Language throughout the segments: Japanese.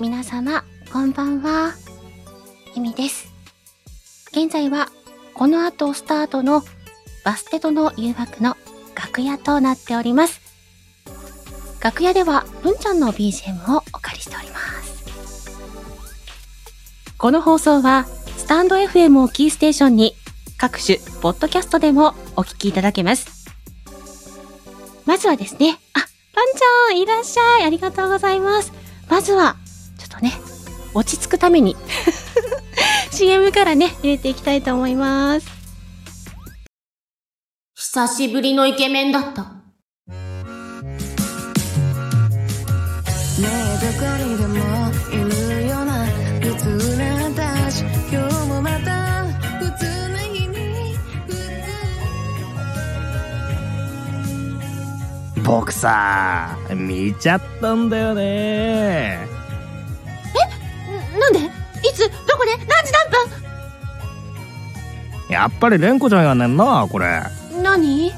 皆様、こんばんは。ゆみです。現在は、この後スタートのバステとの誘惑の楽屋となっております。楽屋では、文ちゃんの BGM をお借りしております。この放送は、スタンド FM をキーステーションに、各種、ポッドキャストでもお聞きいただけます。まずはですね、あ、パンちゃん、いらっしゃい。ありがとうございます。まずは、落ち着くために、CM からね、入れていきたいと思います。久しぶりのイケメンだった。ねえどこにでもいるような普通な私今日もまた普通な日に普通僕さ見ちゃったんだよねやっぱり蓮子ちゃんやねんなこれ何？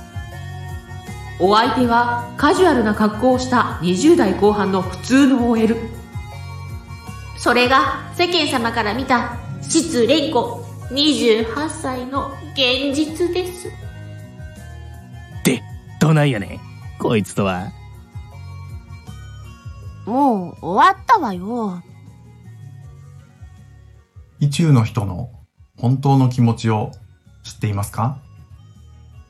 お相手はカジュアルな格好をした20代後半の普通の OL。それが世間様から見た失恋子28歳の現実です。でどないやねんこいつとはもう終わったわよ。意中の人の本当の気持ちを知っていますか？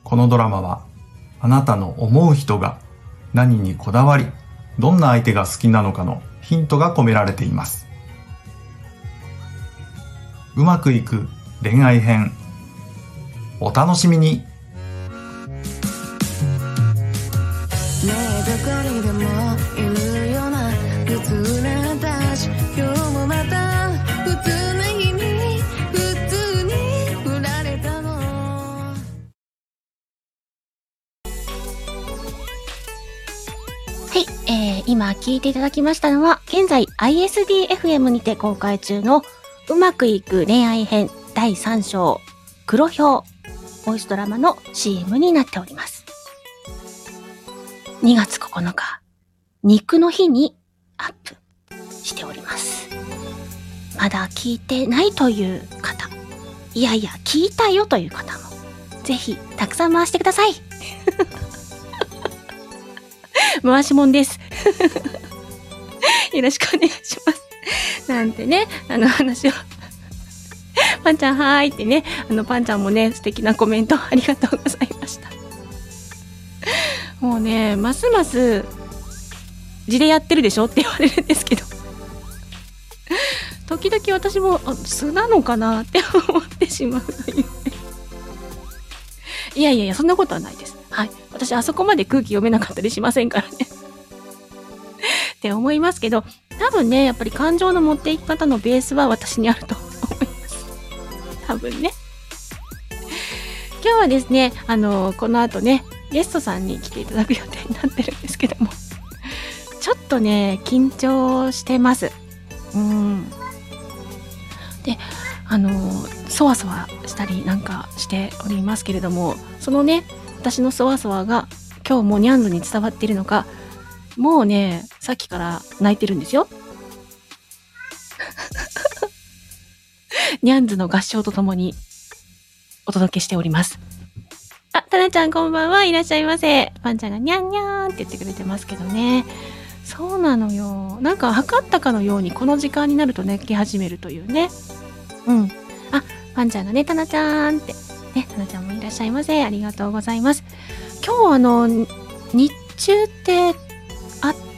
このドラマはあなたの思う人が何にこだわりどんな相手が好きなのかのヒントが込められています。うまくいく恋愛編。お楽しみに。今聞いていただきましたのは、現在 ISDFM にて公開中のうまくいく恋愛編第3章黒ひょうボイスドラマの CM になっております。2月9日、肉の日にアップしております。まだ聞いてないという方、いやいや聞いたよという方も、ぜひたくさん回してください。回しもんです。よろしくお願いします。なんてね、あの話を。パンちゃんはーいってね、あのパンちゃんもね、素敵なコメントありがとうございました。もうね、ますます、字でやってるでしょって言われるんですけど。時々私も、あ素なのかなって思ってしまういうね。いやいやいや、そんなことはないです。はい。私、あそこまで空気読めなかったりしませんからね。って思いますけど、多分ね、やっぱり感情の持っていき方のベースは私にあると思います。多分ね。今日はですね、あの、この後ね、ゲストさんに来ていただく予定になってるんですけども、ちょっとね、緊張してます。うん。で、あの、そわそわしたりなんかしておりますけれども、そのね、私のそわそわが今日もニャンズに伝わっているのか、もうね、さっきから泣いてるんですよ。ニャンズの合唱とともにお届けしております。あ、タナちゃんこんばんはいらっしゃいませ。パンちゃんがニャンニャーンって言ってくれてますけどね。そうなのよ。なんか測ったかのようにこの時間になると泣き始めるというね。うん。あ、パンちゃんがね、タナちゃんって。ね、タナちゃんもいらっしゃいませ。ありがとうございます。今日あの、日中って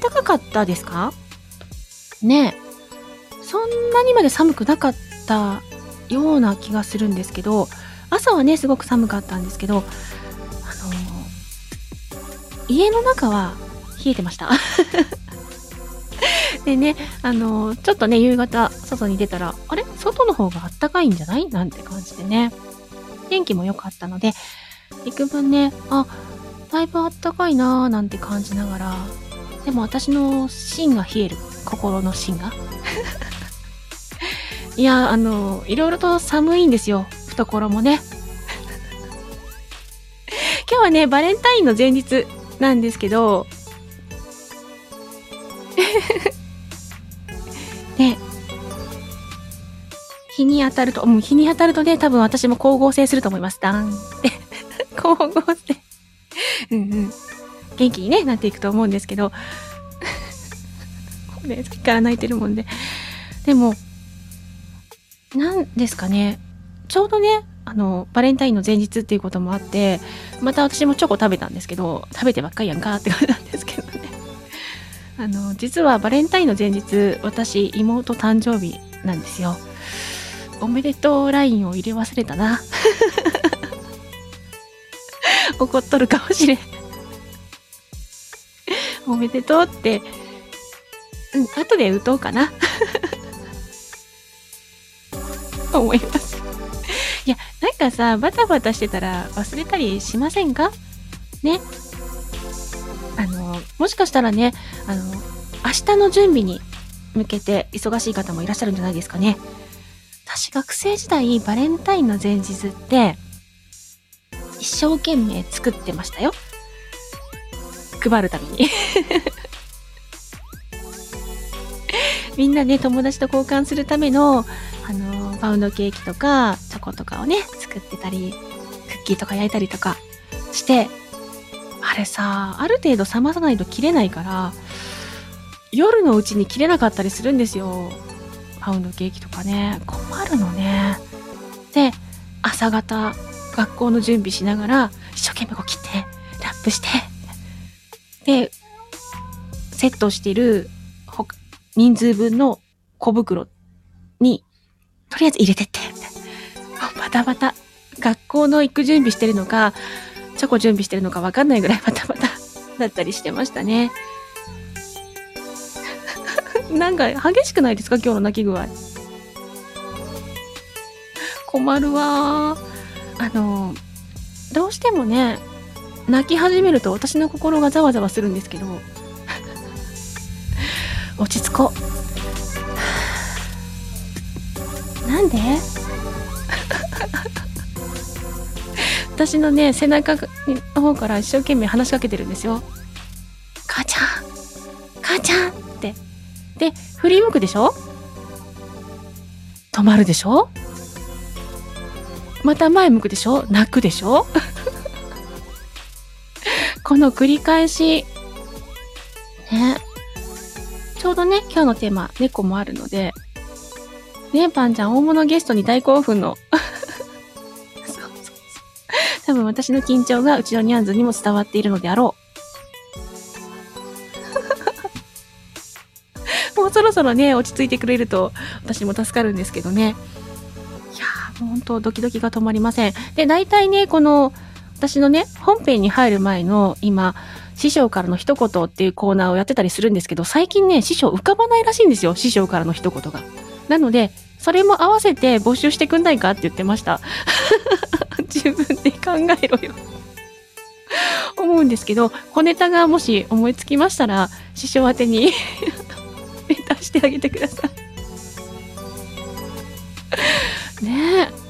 あったかかったですか？ね。そんなにまで寒くなかったような気がするんですけど、朝はね、すごく寒かったんですけど、あの家の中は冷えてました。でね、あのちょっとね、夕方、外に出たら、あれ？外の方があったかいんじゃない？なんて感じでね。天気も良かったので、幾分ね、あ、だいぶあったかいなーなんて感じながら、でも私の芯が冷える。心の芯が。いや、あの、いろいろと寒いんですよ。懐もね。今日はね、バレンタインの前日なんですけど ね日、に当たると、もう日に当たるとね、多分私も光合成すると思います。ダーンって。光合成。うんうん。元気にね、なっていくと思うんですけど。ね、さっきから泣いてるもんで。でも、なんですかね。ちょうどね、あの、バレンタインの前日っていうこともあって、また私もチョコ食べたんですけど、食べてばっかりやんかって感じなんですけどね。あの、実はバレンタインの前日、私、妹誕生日なんですよ。おめでとうラインを入れ忘れたな。怒っとるかもしれん。おめでとうって、うん、後で打とうかな。思います。いや、なんかさ、バタバタしてたら忘れたりしませんか？ね。あの、もしかしたらね、あの、明日の準備に向けて忙しい方もいらっしゃるんじゃないですかね。私学生時代バレンタインの前日って一生懸命作ってましたよ。配るために。みんなね、友達と交換するための、あの、パウンドケーキとか、チョコとかをね、作ってたり、クッキーとか焼いたりとかして、あれさ、ある程度冷まさないと切れないから、夜のうちに切れなかったりするんですよ。パウンドケーキとかね。困るのね。で、朝方、学校の準備しながら、一生懸命こう切って、ラップして、で、セットしてる人数分の小袋に、とりあえず入れてって、みたいな。バタバタ。学校の行く準備してるのか、チョコ準備してるのかわかんないぐらいバタバタだったりしてましたね。なんか激しくないですか今日の泣き具合。困るわ。あの、どうしてもね、泣き始めると私の心がざわざわするんですけど、落ち着こう。なんで？私のね、背中の方から一生懸命話しかけてるんですよ。母ちゃん母ちゃんって。で、振り向くでしょ？止まるでしょ？また前向くでしょ？泣くでしょ？この繰り返し。ね。ちょうどね、今日のテーマ、猫もあるので、ね、パンちゃん大物ゲストに大興奮の。そうそうそう多分私の緊張がうちのニャンズにも伝わっているのであろう。もうそろそろね、落ち着いてくれると私も助かるんですけどね。いやー、もう本当ドキドキが止まりません。で、大体ね、この、私のね、本編に入る前の今、師匠からの一言っていうコーナーをやってたりするんですけど、最近ね、師匠浮かばないらしいんですよ。師匠からの一言が。なので、それも合わせて募集してくんないかって言ってました。自分で考えろよ。思うんですけど、小ネタがもし思いつきましたら、師匠宛てに レタしてあげてください。ねえ。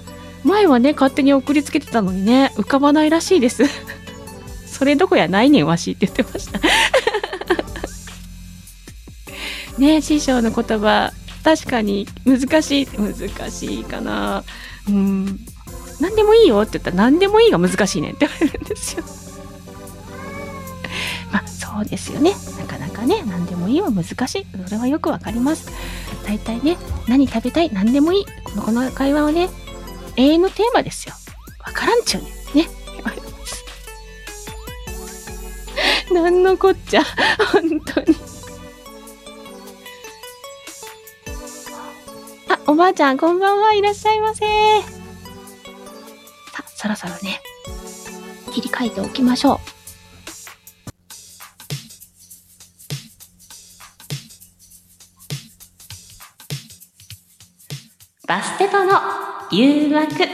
前はね、勝手に送りつけてたのにね、浮かばないらしいです。それどこやないねんわしって言ってました。ね、師匠の言葉、確かに難しい、難しいかな。うん。何でもいいよって言ったら何でもいいが難しいねんって言われるんですよ。まあそうですよね。なかなかね、何でもいいは難しい。それはよくわかります。大体ね、何食べたい、何でもいい。この会話はね、永遠のテーマですよ。わからんちゅうね。ね。なんのこっちゃ。本当に。あ、おばあちゃん、こんばんは。いらっしゃいませ。さ、そろそろね、切り替えておきましょう。バステトの誘惑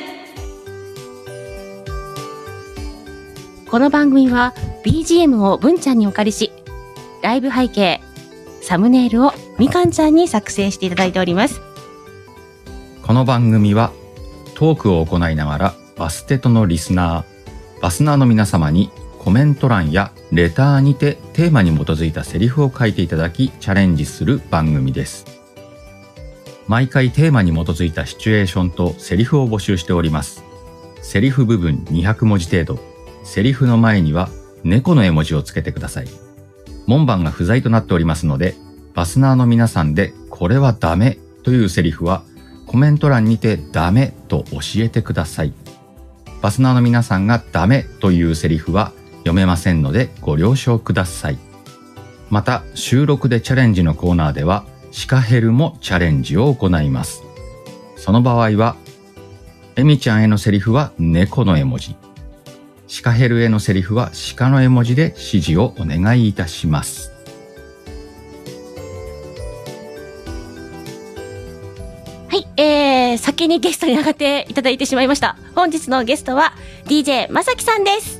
この番組は BGM を文ちゃんにお借りしライブ背景サムネイルをみかんちゃんに作成していただいておりますこの番組はトークを行いながらバステトのリスナー、バスナーの皆様にコメント欄やレターにてテーマに基づいたセリフを書いていただきチャレンジする番組です。毎回テーマに基づいたシチュエーションとセリフを募集しております。セリフ部分200文字程度。セリフの前には猫の絵文字をつけてください。門番が不在となっておりますので、バスナーの皆さんでこれはダメというセリフはコメント欄にてダメと教えてください。バスナーの皆さんがダメというセリフは読めませんのでご了承ください。また収録でチャレンジのコーナーではシカヘルもチャレンジを行います。その場合は、エミちゃんへのセリフは猫の絵文字。シカヘルへのセリフは鹿の絵文字で指示をお願いいたします。はい、えー、先にゲストに上がっていただいてしまいました。本日のゲストは DJ まさきさんです。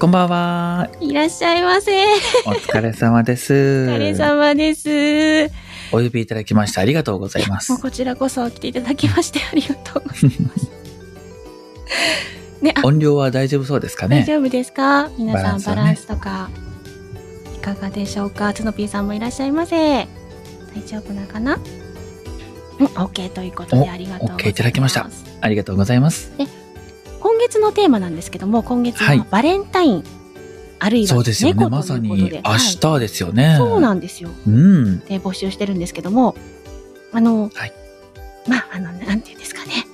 こんばんは。いらっしゃいませ。お疲れ様です。おお疲れ様です。お呼びいただきましてありがとうございますもう。こちらこそ来ていただきましてありがとうございます。ね、あ、音量は大丈夫そうですかね？大丈夫ですか？皆さんバランススとか、いかがでしょうか？つのぴーさんもいらっしゃいませ。大丈夫なのかな？うん、OK ということでおありがとうございます。OK いただきましたありがとうございます。今月のテーマなんですけども、今月はバレンタイン、あるいはそうですよね。猫まさということで、に明はい日ですよね。そうなんですよ。うん。で募集してるんですけども、あの、はいまあ、あの、なんていうんですかね、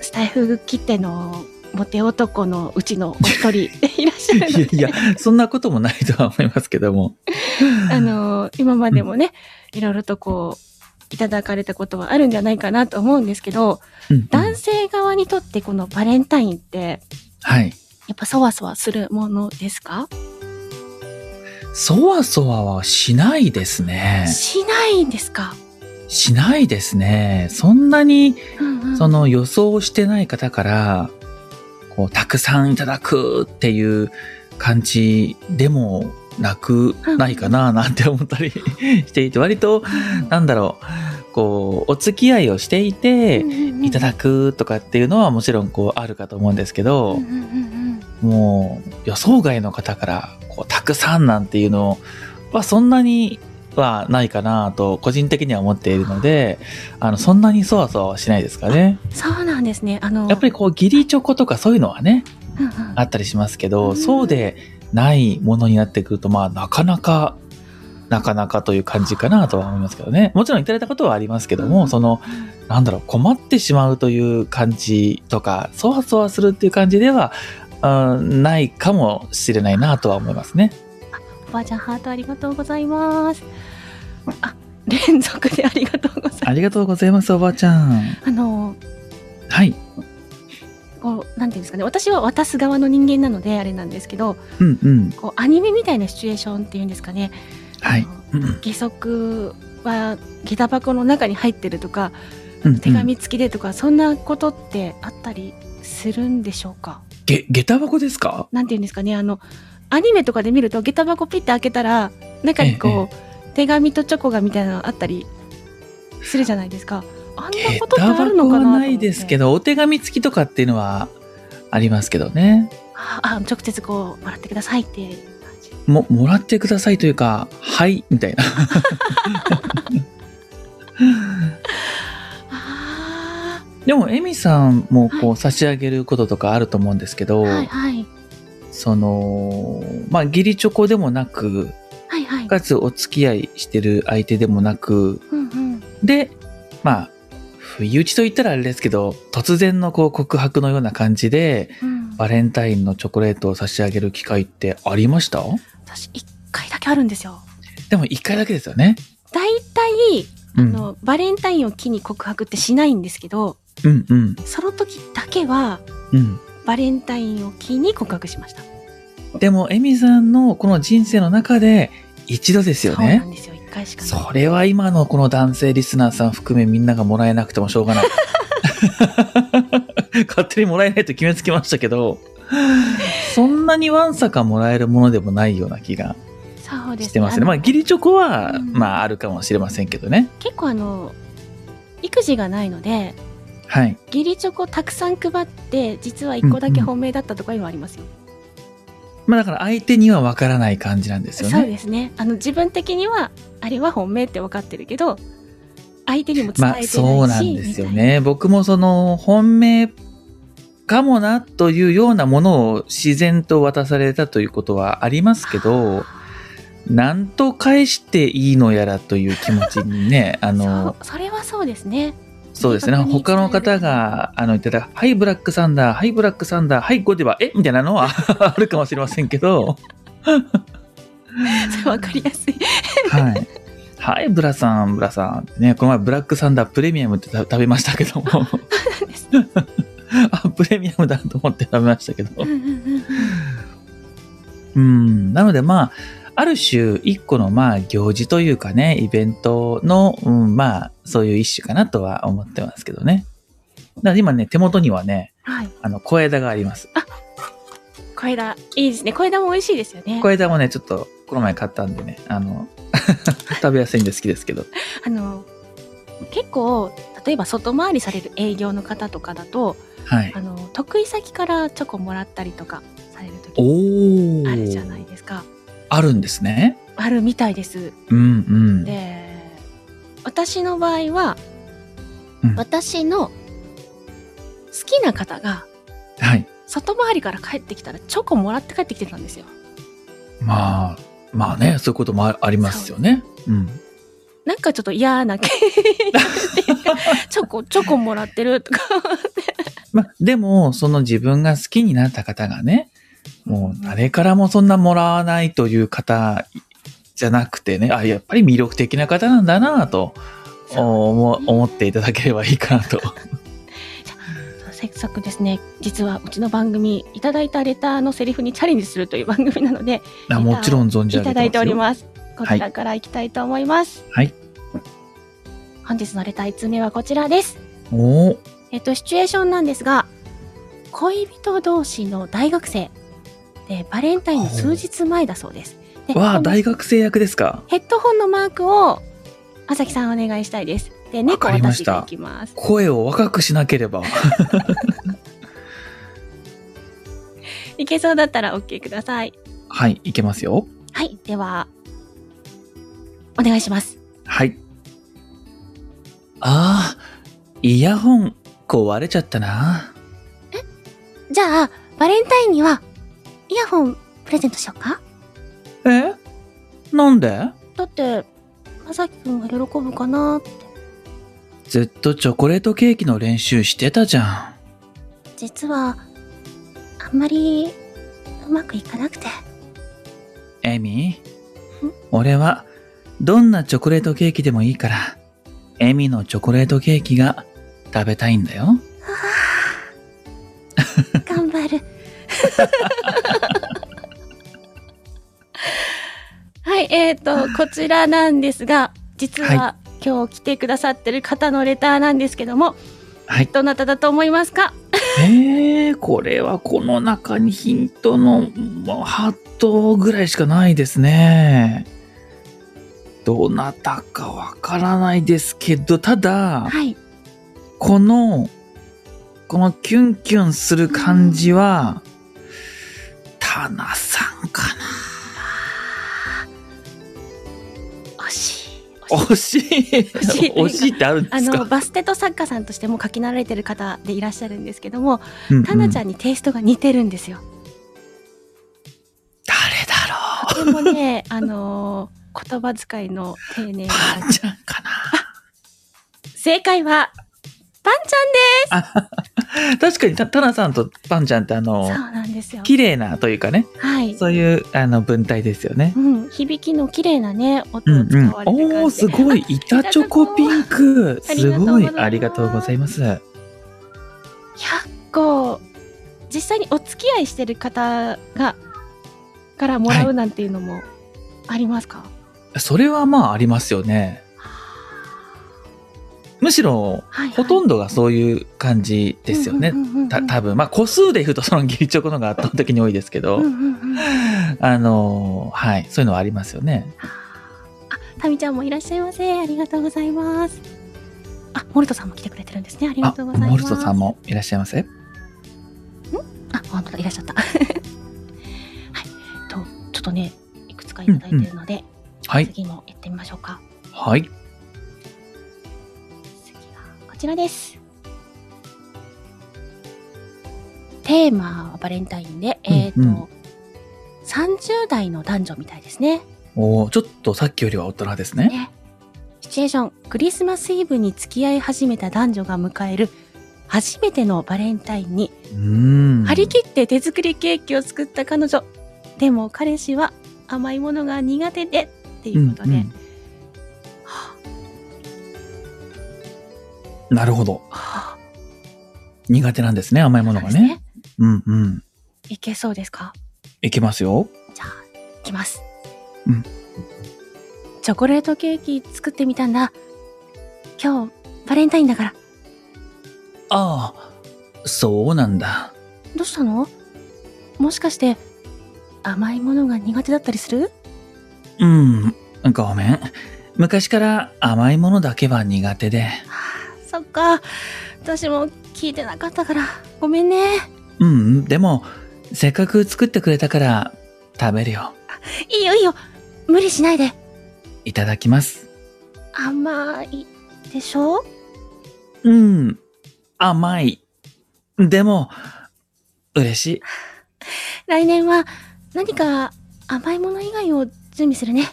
スタイフ切手のモテ男のうちのお一人 いらっしゃるいやいや、そんなこともないとは思いますけども。あの、今までもね、いろいろとこう、いただかれたことはあるんじゃないかなと思うんですけど、うんうん男性側にとってこのバレンタインって、はい。やっぱそわそわするものですか、そわそわはしないですね。しないんですか、しないですね。そんなに、うんうん。その予想してない方から、こう、たくさんいただくっていう感じでもなくないかななんて思ったり していて、割と、なんだろう、こう、お付き合いをしていて、いただくとかっていうのはもちろんこうあるかと思うんですけど、うんうんうんもう予想外の方からこうたくさんなんていうのはそんなにはないかなと個人的には思っているので、あの、そんなにそわそわはしないですかね。そうなんですね。あの、やっぱりこう義理チョコとかそういうのはね、うんうんあったりしますけうど、んそうでないものになってくると、まあなかなか、なかなかという感じかなとは思いますけどね。もちろんいただいたことはありますけども、その、なんだろう、困ってしまうという感じとか、そわそわするっていう感じでは、うんないかもしれないなとは思いますね。おばあちゃんハートありがとうございます。あ、連続でありがとうございます。ありがとうございます、おばあちゃん。あの、はい。こう、なんていうんですかね、私は渡す側の人間なのであれなんですけど、うんうん。こう、アニメみたいなシチュエーションっていうんですかね、はい義足は下駄箱の中に入ってるとか、うん手紙付きでとか、そんなことってあったりするんでしょうか？げ、下駄箱ですか？なんていうんですかね、あの、アニメとかで見ると下駄箱ピッて開けたら、中にこう、手紙とチョコがみたいなのあったりするじゃないですか。あんな下ことって駄あるのかなないですけど、お手紙付きとかっていうのはありますけどね。ああ直接こうもらってくださいっていう感じも、もらってくださいというか、はい、みたいな。あでも、エミさんもこはう差し上げることとかあると思うんですけど、あはいはい。その、まあ、義理チョコでもなく、はいはい。かつお付き合いしてる相手でもなく、うんうん。で、まあ、不意打ちと言ったらあれですけど、突然のこう告白のような感じで、うん。バレンタインのチョコレートを差し上げる機会ってありました？私一回だけあるんですよ。でも一回だけですよね。大体あうん。の、バレンタインを機に告白ってしないんですけどうんうん。その時だけはうん。バレンタインを機に告白しましたでも、エミさんのこの人生の中で一度ですよそうなね。んですよ一回しかそれは今のこの男性リスナーさん含めみんながもらえなくてもしょうがない。勝手にもらえないと決めつけましたけど、そんなにわんさかもらえるものでもないような気がしてますね。あのまあ、義理チョコは、うんまあ、あるかもしれませんけどね。結構あの育児がないのではい。義理チョコたくさん配って実は1個だけ本命だったとかいうのはありますよ、まあ、だから相手にはわからない感じなんですよそうね。ですねあの自分的にはあれは本命って分かってるけど相手にも伝まあ、えてないし、そうなんですよね。僕もその、本命かもなというようなものを自然と渡されたということはありますけど、なんと返していいのやらという気持ちにね、あな。の、それはそうですね。そうですね。他の方が、あの、言ってた、はい、ブラックサンダー、はい、ブラックサンダー、はい、ゴディバ、え？みたいなのは あるかもしれませんけど、そ れわかりやすい。はい。はい、ブラさん、ブラさんね、この前ブラックサンダープレミアムってた食べましたけども。あ、プレミアムだと思って食べましたけど。うん。なのでまあ、ある種一個のまあ行事というかね、イベントの、うん、まあ、そういう一種かなとは思ってますけどね。だから今ね、手元にはね、はい。あの、小枝があります。小枝、いいですね。小枝も美味しいですよね。小枝もね、ちょっと、この前買ったんでね、あの、食べやすいんで好きですけど。あの、結構、例えば外回りされる営業の方とかだと、はいあ。の、得意先からチョコもらったりとかされる時。あるじゃないですか。あるんですね。あるみたいです。うんうん。で、私の場合は、うん私の好きな方がはい。外回りから帰ってきたらチョコもらって帰ってきてたんですよ。まあ、まあね、そういうこともあありますよね。うん。なんかちょっと嫌な気 チョコ、チョコもらってるとか。まあ、でも、その自分が好きになった方がね、もう誰からもそんなもらわないという方じゃなくてね、あ、やっぱり魅力的な方なんだなと思思っていただければいいかなと。せっかくですね、実はうちの番組、いただいたレターのセリフにチャレンジするという番組なので、あもちろん存じ上げてますよいただいております。こちらからいきたいと思います。はい。本日のレター1通目はこちらです。おーえっと、シチュエーションなんですが、恋人同士の大学生で、バレンタインの数日前だそうです。でわあ、大学生役ですか？ヘッドホンのマークを、まさきさんお願いしたいです。で、猫私がいきます。声を若くしなければ。いけそうだったら OK ください。はい、いけますよ。はい、では、お願いします。はい。ああ、イヤホン壊れちゃったな。じゃあ、バレンタインには、イヤホンプレゼントしようか？え？なんで？だって、まさきくんが喜ぶかなって。ずっとチョコレートケーキの練習してたじゃん。実は、あんまり、うまくいかなくて。エミ？俺は、どんなチョコレートケーキでもいいから、エミのチョコレートケーキが食べたいんだよ。頑張る。はい、えっ、と、こちらなんですが、実は、は今日来てくださってる方のレターなんですけども、はい。どなただと思いますか？えー、これはこの中にヒントの、まあ、ハットぐらいしかないですね。どなたかわからないですけど、ただ、はい。この、このキュンキュンする感じは、タナさんか しい。な惜しい惜しいってあるんであの、すかバステト作家さんとしても書き慣れてる方でいらっしゃるんですけども、うんうんタナちゃんにテイストが似てるんですよ。誰だろうとてもね、あのー言葉遣いの丁寧な。パンちゃんかな正解は、パンち 確かにタタナさんとパンちゃんってあのゃんです。そうなんですよ。綺麗なというかね、はい。そういうあの文体ですよね。うん、響きの綺麗なね、音を使うんうん。われてる感じで。おー、すごい。板チョコピンク。すごい。ありがとうございます。100個、実際にお付き合いしてる方が、からもらうなんていうのもありますか、それはまあありますよね。むしろ、はい、ほとんどがそういう感じですよね。た多分まあ個数で言うとそのギリチョコのが圧倒的に多いですけど、うんうんうんあのはいそういうのはありますよねあ、タミちゃんもいらっしゃいませ。ありがとうございます。あ、モルトさんも来てくれてるんですね。ありがあとうございます。モルトさんもいらっしゃいませ？あ、本当だ、いらっしゃった。はい。と、ちょっとね、いくつかいただいてるので、はい次も行ってみましょうか。はいちらです。テーマはバレンタインで、えっ、と、うんうん30代の男女みたいですね。おーちょっとさっきよりは大人ですね。ね。シチュエーション、クリスマスイブに付き合い始めた男女が迎える初めてのバレンタインに。張り切って手作りケーキを作った彼女。でも彼氏は甘いものが苦手で、っていうことで。うんうんなるほど。はあ苦手なんですね、甘いものがね。ね。うんうん。いけそうですか？いきますよ。じゃあ、いきます。うん。チョコレートケーキ作ってみたんだ。今日、バレンタインだから。ああ、そうなんだ。どうしたの？もしかして、甘いものが苦手だったりする？うん、ごめん。昔から甘いものだけは苦手で。そっか。私も聞いてなかったから、ごめんね。うん、でも、せっかく作ってくれたから食べるよ。いいよいいよ。無理しないで。いただきます。甘いでしょ？うん、甘い。でも、嬉しい。来年は何か甘いもの以外を準備するね。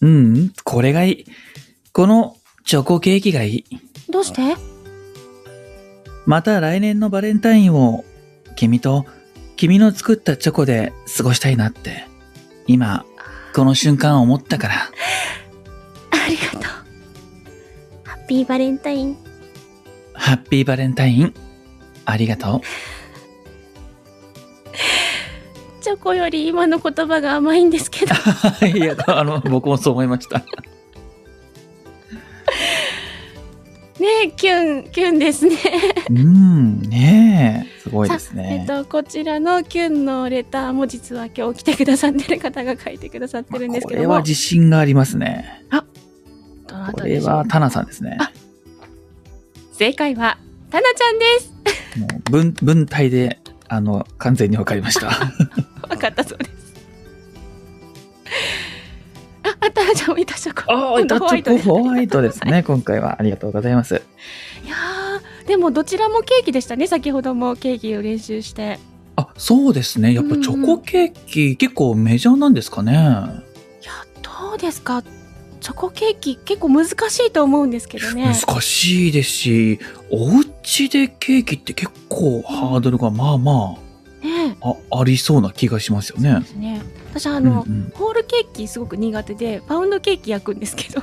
うん、これがいい。このチョコケーキがいい。どうして？また来年のバレンタインを君と君の作ったチョコで過ごしたいなって今この瞬間思ったから ありがとう。ハッピーバレンタイン。ハッピーバレンタインありがとうチョコより今の言葉が甘いんですけど。いやあの僕もそう思いましたねえ、キュン、キュンですね。うんねえすごいですねえっと、こちらのキュンのレターも実は今日来てくださってる方が書いてくださってるんですけども。これは自信がありますねどなこたでしょうれはタナさんですねあ正解は、タナちゃんです。もう文文体であの完全にわかりました わかったそうです。あ、あタナちゃんもいたチョコ。ああ今度チョコホワイトですね 今回はありがとうございますいやー、でもどちらもケーキでしたね。先ほどもケーキを練習して。あ、そうですね。やっぱチョコケーキ結構メジャーなんですかね。いや、どうですかチョコケーキ結構難しいと思うんですけどね。難しいですし、お家でケーキって結構ハードルがまあまねああありそうな気がしますよそうねで。すね。私あの、うんうんホールケーキすごく苦手で、パウンドケーキ焼くんですけど、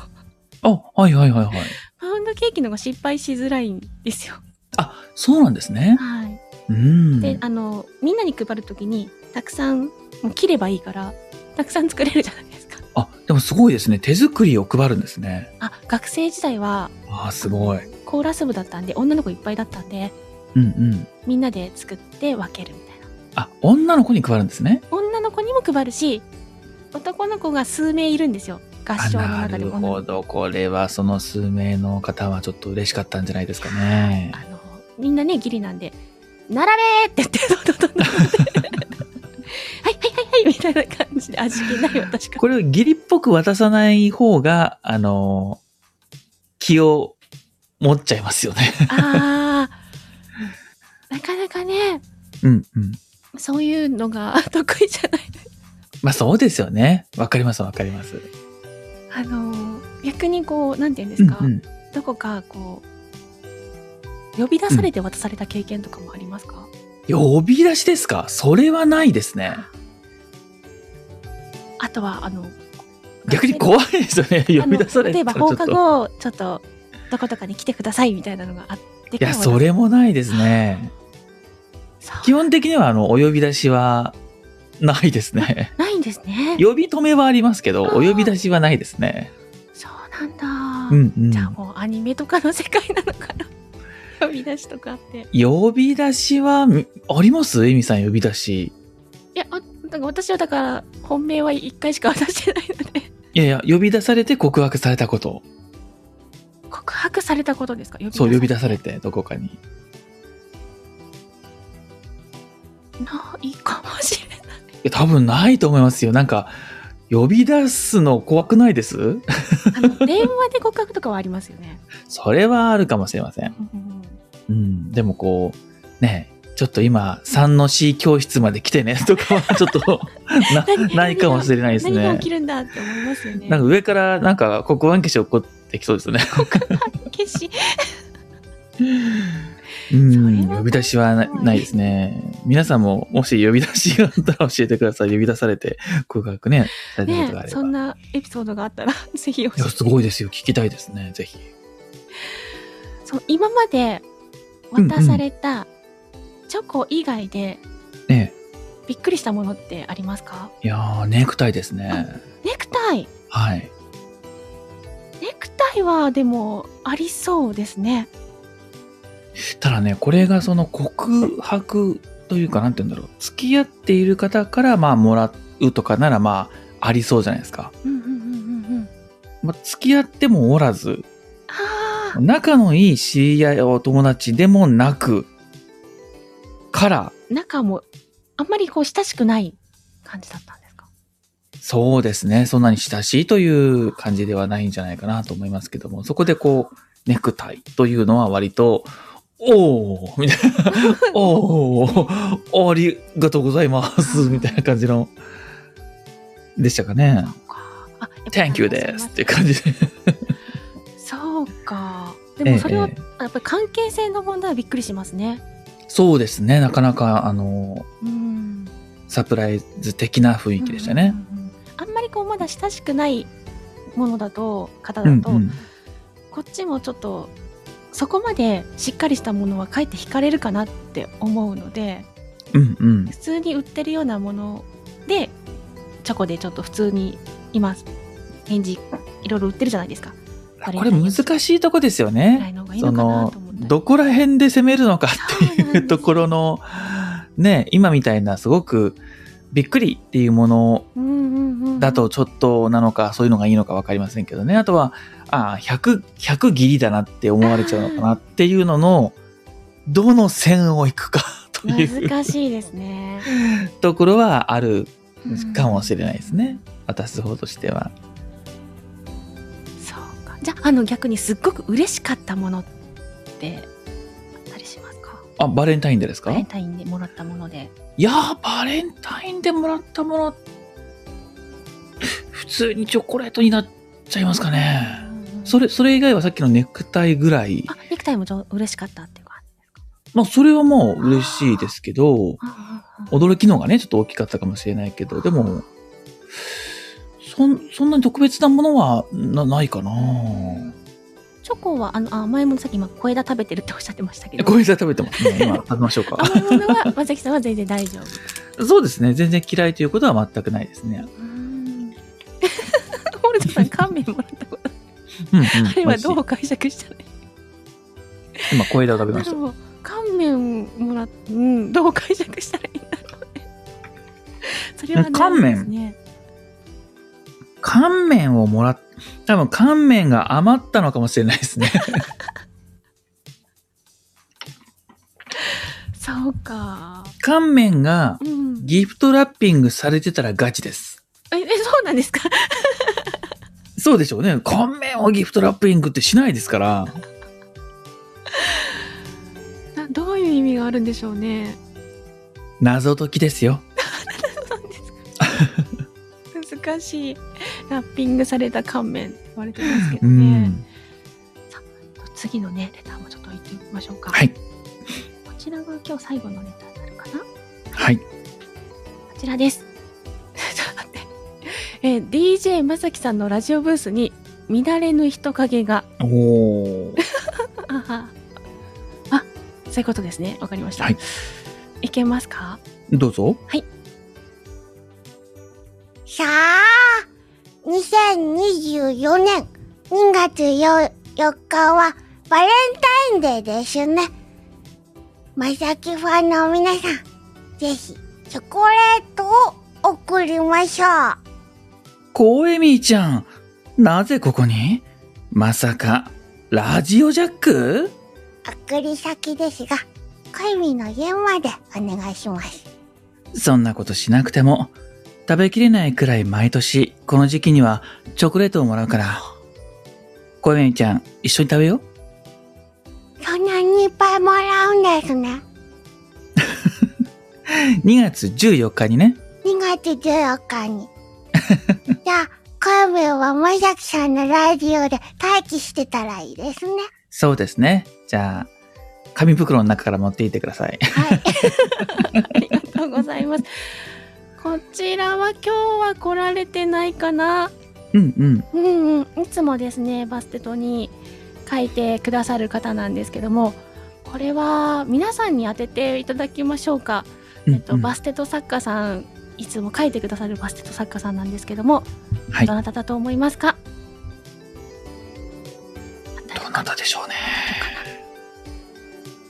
あ、はいはいはいはい。パウンドケーキのが失敗しづらいんですよ。あ、そうなんですね。はい。うん。で、あの、みんなに配るときに、たくさん、もう切ればいいから、たくさん作れるじゃないですか。あ、でもすごいですね。手作りを配るんですね。あ、学生時代は、あ、すごい。コーラス部だったんで、女の子いっぱいだったんで、うんうん。みんなで作って分けるみ。あ、女の子に配るんですね。女の子にも配るし、男の子が数名いるんですよ。合あ唱のなる中でも女の子。ほど。これはその数名の方はちょっと嬉しかったんじゃないですかね。あの、みんなね、ギリなんで、並べーって言って、どんどんどんどん。はいはいはいはいみたいな感じで味気ない私が。これを義理っぽく渡さない方が、あの、気を持っちゃいますよね。あー、なかなかね、うんうん。そういうのが 得意じゃない。まあそうですよね。わかりますわかります。あの、逆にこう、なんて言うんですか、うんうんどこかこう、呼び出されて渡された経験とかもありますか、呼び出しですか？それはないですね。あとは、あの、逆に怖いですよね。呼び出され例えば放課たらちょっと。後、ちょっと、どことかに来てくださいみたいなのがあっていや、それもないですね。基本的には、あの、お呼び出しはないですね。ないんですね。呼び止めはありますけど、お呼び出しはないですね。そうなんだ。うんうんじ。ゃあもうアニメとかの世界なのかな。呼び出しとかって。呼び出しは、みあります？エミさん呼び出し。いや、あ私はだから本命は一回しか渡してないので、いやいや、呼び出されて告白されたこと。告白されたことですか？そう、呼び出されて。て、どこかに。ないかもしれない。いや多分ないと思いますよ。なんか、呼び出すの怖くないです？あの、電話で告白とかはありますよね。それはあるかもしれません。うんうんうん。でもこう、ね、ちょっと今、3の C 教室まで来てね、とかはちょっと ないかもしれないですね何が起き。るんだって思いますよね。なんか上からなんか黒板消し起こってきそうですよね。消し。うん呼び出しはな怖いですね。皆さんももし呼び出しがあったら教えてください。呼び出されて告白ね、されたことがあれば。ねそんなエピソードがあったら、ぜひ教えていや、すごいですよ。聞きたいですね。ぜひ。そう、今まで渡されたチョコ以外でねびっくりしたものってありますか？いやー、ネクタイですね。ネクタイ？はい。ネクタイはでもありそうですね。ただね、これがその告白というか、なんて言うんだろう。付き合っている方から、まあ、もらうとかなら、まあ、ありそうじゃないですか。うんうんうんうんうん。まあ、付き合ってもおらず、仲のいい知り合いお友達でもなく、から、中もあんまりこう親しくない感じだったんですか？そうですね。そんなに親しいという感じではないんじゃないかなと思いますけども、そこでこう、ネクタイというのは割と、おーみたいな、おーありがとうございますみたいな感じの、でしたかね。あ、っ Thank you ですっていう感じで。そうか。でもそれは、ええやっぱり関係性の問題はびっくりしますね。そうですね。なかなか、あの、うん。サプライズ的な雰囲気でしたね。うんうん。あんまりこうまだ親しくないものだと、方だと、うんうんこっちもちょっとそこまでしっかりしたものはかえって惹かれるかなって思うのでうんうん。普通に売ってるようなものでチョコでちょっと普通に今返事いろいろ売ってるじゃないですか。これ難しいとこですよね。そのどこら辺で攻めるのかっていうところの、ね、今みたいなすごくびっくりっていうものだとちょっとなのか、そういうのがいいのか分かりませんけどね。あとは、ああ、100、100ギリだなって思われちゃうのかなっていうのの、どの線を行くかという。難しいですね。ところはあるうん。かもしれないですね。渡す方としては。そうか。じゃああの逆にすっごく嬉しかったものってあったりしますか？あ、バレンタインデーですか？バレンタインでもらったもので。いやー、バレンタインでもらったもの、普通にチョコレートになっちゃいますかね。それ、それ以外はさっきのネクタイぐらい。あネクタイもちょ嬉しかったっていうかまあ、それはもう嬉しいですけど、驚きのがね、ちょっと大きかったかもしれないけど、でも、そん、そんなに特別なものはなないかなチョコはあのあ前もさっき今小枝食べてるっておっしゃってましたけどごめんなさい、食べてますね。今、食べましょうか。甘いものはまさきさんは全然大丈夫そうですね。全然嫌いということは全くないですね。ホルトさん乾麺もらったことうん、うん。あれはどう解釈したらいい今、小枝を食べました。乾麺もらっうんどう解釈したらいいんだろうねそれはね乾麺？乾麺をもらっ、多分乾麺が余ったのかもしれないですね。そうか乾麺がうんギフトラッピングされてたらガチです。ええそうなんですか？そうでしょうね。乾麺をギフトラッピングってしないですから。などういう意味があるんでしょうね謎解きですよ。難しいラッピングされた乾麺って言われてますけうどね、ん。次のねレターもちょっと言ってみましょうかはい。こちらが今日最後のレターになるかなはい。こちらです。えー DJ まさきさんのラジオブースに乱れぬ人影が。おー。あはあ、そういうことですね。わかりました。はい。いけますか？どうぞ。さあ、2024年2月 4, 4日はバレンタインデーですね。まさきファンの皆さん、ぜひチョコレートを送りましょう。コエミーちゃん、なぜここに？まさか、ラジオジャック？送り先ですが、恋みの家までお願いします。そんなことしなくても、食べきれないくらい毎年、この時期にはチョコレートをもらうから。小エミちゃん、一緒に食べよう。そんなにいっぱいもらうんですね。2月14日にね。2月14日に。じゃあ、カーメンはまさきさんのラジオで待機してたらいいですね。そうですね。じゃあ、紙袋の中から持っていってください。はい。ありがとうございます。こちらは今日は来られてないかな？うんうん。うんうん。いつもですね、バステトに書いてくださる方なんですけども、これは皆さんに当てていただきましょうか。うんえっと、バステト作家さん、いつも書いてくださるバステト作家さんなんですけども、はい。どなただと思いますか？どなたでしょうね。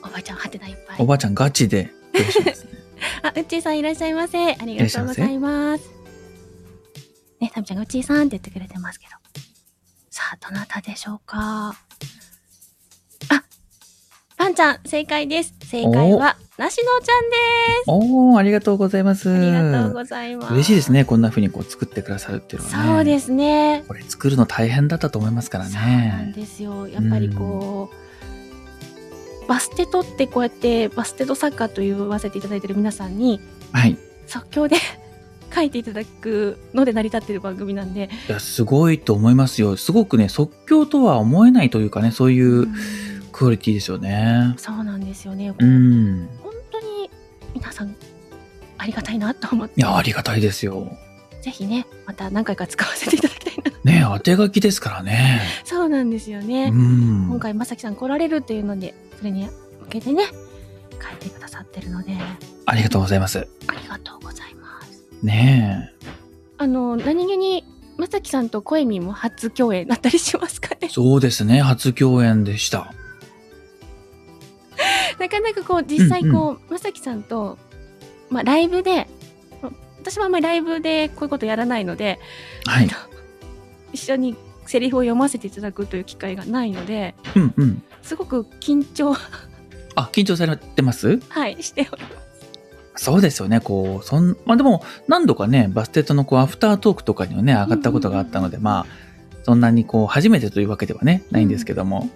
おばあちゃん、はてないっぱいお。ばあちゃんガチで。あ、うっちーさんいらっしゃいませ。ありがとうございます。ね、タミちゃんがうっちーさんって言ってくれてますけど。さあ、どなたでしょうか。あ、パンちゃん、正解です。正解は、なしのちゃんです。おー、ありがとうございます。ありがとうございます。嬉しいですね。こんな風にこう作ってくださるっていうのはね。そうですね。これ作るの大変だったと思いますからそうなんね。ですよ。やっぱりこう、バステトってこうやってバステト作家と言わせていただいている皆さんにはい。即興で 書いていただくので成り立っている番組なんで、いや、すごいと思いますよ。すごくね、即興とは思えないというかね、そういううんクオリティですよね。そうなんですよね。うん。本当に皆さんありがたいなと思っていや、ありがたいですよ。ぜひねまた何回か使わせていただきたいなね当て書きですからね。そうなんですようね、ん。今回まさきさん来られるっていうのでそれに向けてね書いてくださってるのでありがとうございます。ありがとうございますねあの何気にまさきさんとコエミも初共演だったりしますかねえ。そうですね。初共演でした。なかなかこう実際うんこう、まさきさんと、まあ、ライブでま私もあんまりライブでこういうことやらないのではい。一緒にセリフを読ませていただくという機会がないのでうんうん。すごく緊張あ、緊張されてます？はいしておりますそうですよね。こう、そん、まあでも、何度かね、バステットのこう、アフタートークとかにはね、上がったことがあったので、まあ、そんなにこう、初めてというわけではね、ないんですけども、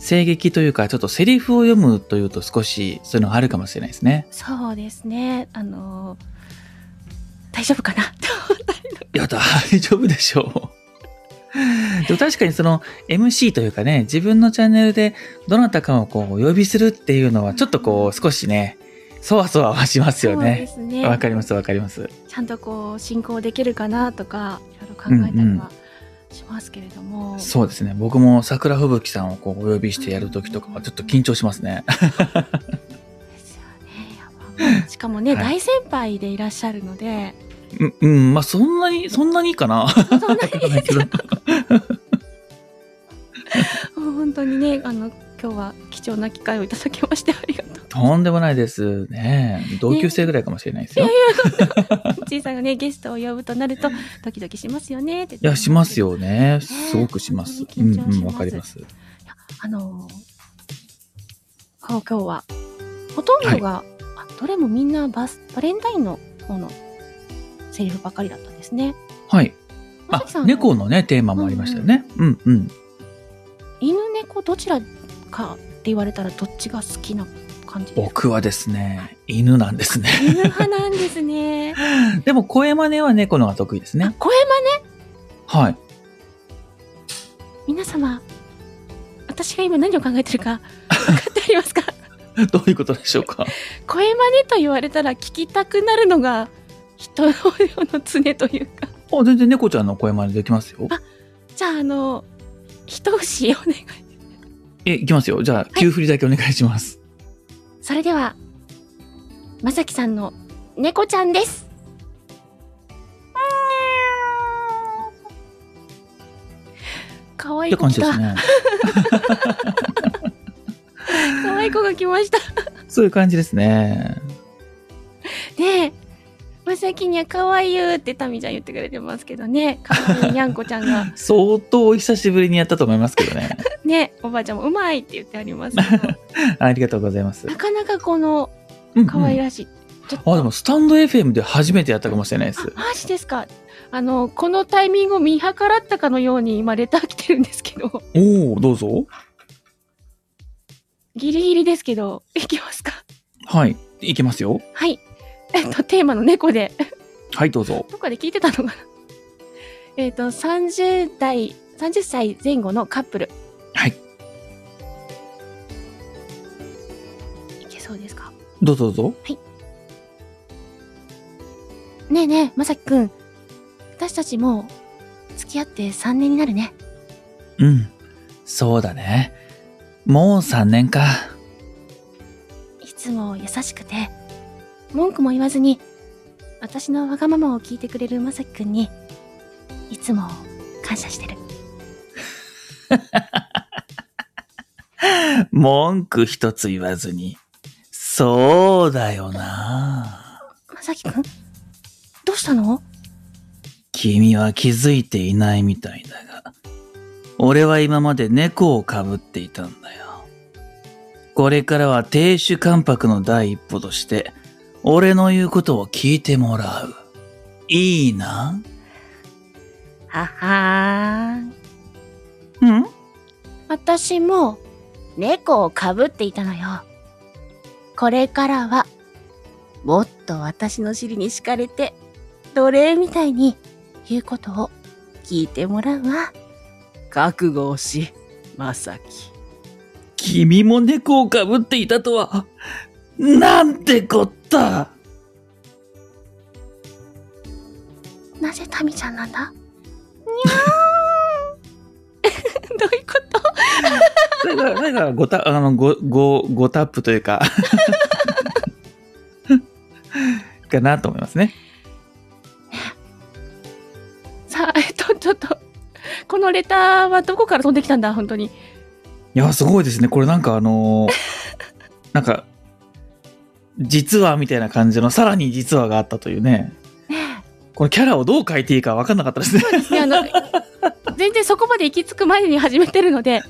声劇というか、ちょっとセリフを読むというと少し、そういうのがあるかもしれないですね。そうですねあのー大丈夫かな？いや、大丈夫でしょう。でも確かにその MC というかね、自分のチャンネルでどなたかをこうお呼びするっていうのはちょっとこう少しね、そわそわはしますよね。すねわかりますわかります。ちゃんとこう進行できるかな？とかいろいろ考えたりはしますけれども、そうですね。僕も桜吹雪さんをこうお呼びしてやるときとかはちょっと緊張しますね。しかもね、はい。大先輩でいらっしゃるので。うん、うん、まあそんなに、そんなにいいかな。そんなに？いけど。も う本当にねあの今日は貴重な機会をいただきましてありがとうとんでもないですね。同級生ぐらいかもしれないですよ。い小さなねゲストを呼ぶとなると ドキドキしますよねって言ってや、しますよよね。すごくします。本当に緊張しますうんうん、わかります。あのー今日はほとんどが、あどれもみんなバスバレンタインの方のセリフばかりだったんですね。はい。あ猫のね、テーマもありましたよね。うんうん。犬猫どちらかって言われたらどっちが好きな感じですか？僕はですね、犬なんですね。犬派なんですね。でも声真似は猫の方が得意ですね。あ声真似？はい。皆様私が今何を考えてるか分かってありますか？どういうことでしょうか？声真似と言われたら聞きたくなるのが人の常というかあ、全然猫ちゃんの声真似できますよ。あじゃああの一押しお願いえ、いきますよ。じゃあ、急振りだけお願いします。それではまさきさんの猫ちゃんですかわい子来た、ね。かわいい子が来ましたそういう感じですね。ねえまさきには可愛いよってタミちゃん言ってくれてますけどね可愛いにゃんこちゃんが 相当久しぶりにやったと思いますけどね。ねおばあちゃんもうまいって言ってあります ありがとうございます。なかなかこのうんうん可愛らしい、ちょっとあ、でもスタンド FM で初めてやったかもしれないです。マジですかあの、このタイミングを見計らったかのように今レター来てるんですけど、おおどうぞ。ギリギリですけど、いきますかはい。いきますよ。はい。えっと、テーマの猫で、はい、どうぞ。どっかで聞いてたのかなえっと、30代、30歳前後のカップル。はい。いけそうですか？どうぞどうぞ。ねえねえ、まさきくん。私たちもう付き合って3年になるね。うん。そうだね。もう3年か。いつも優しくて、文句も言わずに、私のわがままを聞いてくれるまさきくんに、いつも感謝してる。文句一つ言わずに。そうだよな。まさきくん？どうしたの？君は気づいていないみたいだが、俺は今まで猫をかぶっていたんだよ。これからは亭主関白の第一歩として、俺の言うことを聞いてもらう。いいな？ははーん。うん？私も猫をかぶっていたのよ。これからは、もっと私の尻に敷かれて、奴隷みたいに言うことを聞いてもらうわ。覚悟をし、まさき。君も猫をかぶっていたとは、なんてこったなぜタミちゃんなんだ？にゃーん どういうこと？それが、それが、ごた、あの、ご、ご、ごタップというか、かなと思いますね。さあ、えっと、ちょっと、このレターはどこから飛んできたんだ本当に？いや、すごいですね。これなんかあのーなんか、実はみたいな感じの、さらに実はがあったというね。このキャラをどう書いていいか分かんなかったですね。いや、あの、全然そこまで行き着く前に始めてるので、ん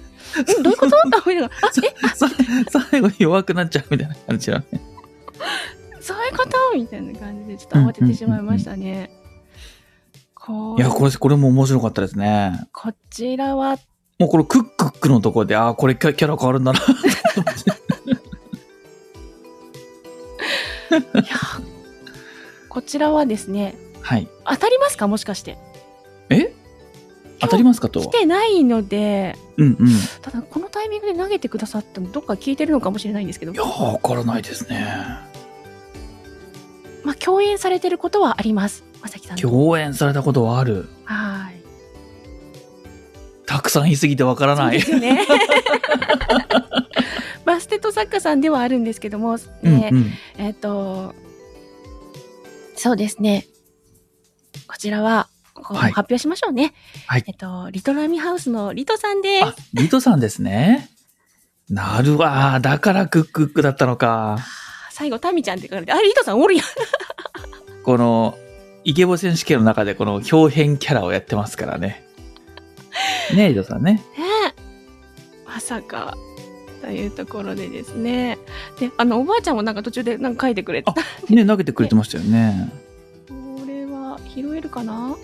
どういうこと？と思いながら、あ、え、最後に弱くなっちゃうみたいな感じだね。そういうこと？みたいな感じで、ちょっと慌ててしまいましたね。こいや、これ、これも面白かったですね。こちらは、もうこのクックックのところで、ああ、これキャラ変わるんだな。いや、こちらはですね、はい。当たりますか？もしかして。え？当たりますかと？来てないので、うんうん。いただこのタイミングで投げてくださったのどっか聞いてるのかもしれないんですけど、や、わからないですね。まあ、共演されてることはあります。まさきさんと。共演されたことはある。はい。たくさん言いすぎてわからないで。すよね。バステット作家さんではあるんですけども、ねうんうん。えっ、と、そうですね。こちらは、はい発表しましょうね。はいえっと、リトラミハウスのリトさんですあ。、リトさんですね。なるわ。だからクックックだったのか。最後、タミちゃんって書かれて、あ、リトさんおるやん。この、イケボ選手権の中でこの表変キャラをやってますからね。ねえ、リトさんね。ねえまさか。というところでですね。で、あの、おばあちゃんもなんか途中でなんか書いてくれてた。ね、投げてくれてましたよね。これは拾えるかな？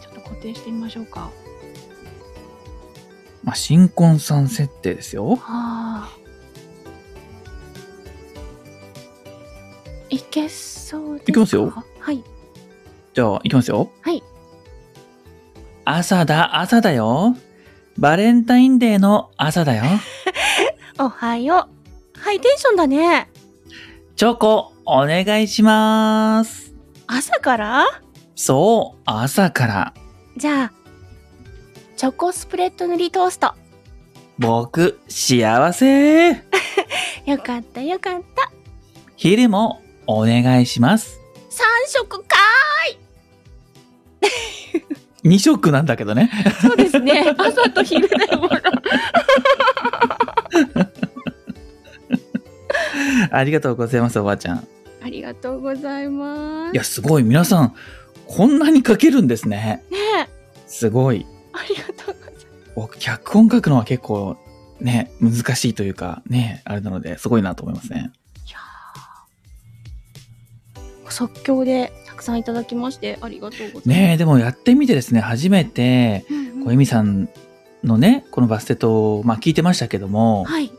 ちょっと固定してみましょうか。まあ、新婚さん設定ですよ。はあ。いけそういきますよ。はい。じゃあ、いきますよ。はい。朝だ、朝だよ。バレンタインデーの朝だよ。おはよう。ハイテンションだね。チョコ、お願いします。朝から？そう、朝から。じゃあ、チョコスプレッド塗りトースト。僕、幸せ。よかったよかった。昼も、お願いします。三色か2色なんだけどね。そうですね。朝と昼だもの。ありがとうございます、おばあちゃん。ありがとうございます。いや、すごい。皆さん、こんなに書けるんですね。ねえ。すごい。ありがとうございます。僕、脚本書くのは結構、ね、難しいというか、ね、あれなので、すごいなと思いますね。いや即興でさんいただきまして、ありがとうございます。ねえ、でもやってみてですね、初めて、うんうんこうエミさんのね、このバステと、まあ聞いてましたけども、はい。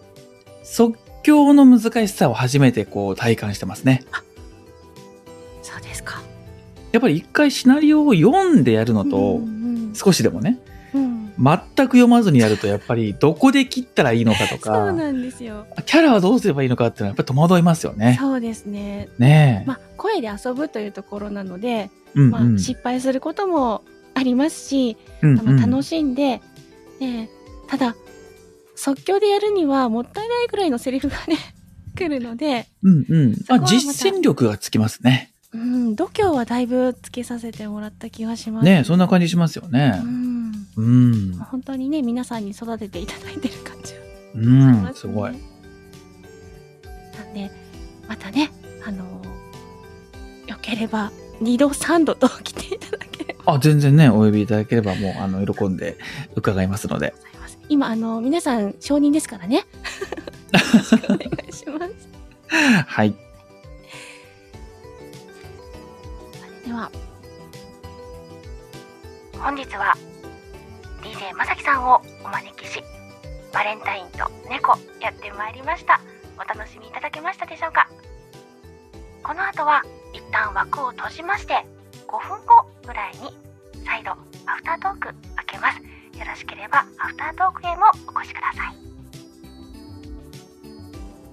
即興の難しさを初めてこう体感してますね。そうですか。やっぱり一回シナリオを読んでやるのと、うん少しでもね、全く読まずにやるとやっぱりどこで切ったらいいのかとそうか、なんですよ。キャラはどうすればいいのかっていうのはやっぱり戸惑いますよね。そうですね。ねえ。まあ、声で遊ぶというところなので、まあ、うんうん。失敗することもありますし、うんうん楽しんで、ね、ただ、即興でやるにはもったいないぐらいのセリフがね、来るので、うんうん。まあ実践力がつきますね。うん、度胸はだいぶつけさせてもらった気がします。ねえ、そんな感じしますよねう。ん。うん。本当にね、皆さんに育てていただいてる感じはうん、すごい。なんで、またね、あのーよければ、二度三度と来ていただければあ、全然ね、お呼びいただければもう、あの、喜んで伺いますので。今、あの皆さん承認ですからね。よろしくお願いします。はい。本日は DJ まさきさんをお招きし、バレンタインと猫やってまいりました。お楽しみいただけましたでしょうか？この後は一旦枠を閉じまして、5分後ぐらいに再度アフタートーク開けます。よろしければアフタートークへもお越しください。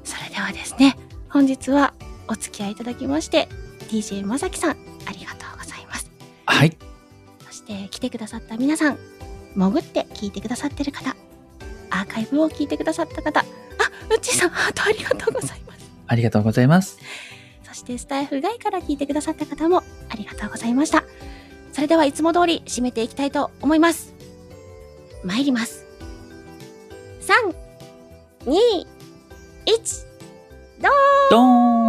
それではですね、本日はお付き合いいただきまして、DJ まさきさん、ありがとうございます。はい。そして来てくださった皆さん、潜って聞いてくださってる方、アーカイブを聞いてくださった方、あ、うっちーさん、ハートありがとうございます。ありがとうございます。そしてスタイフ外から聞いてくださった方もありがとうございました。それではいつも通り締めていきたいと思います。参ります。3、2、1、どーんドーン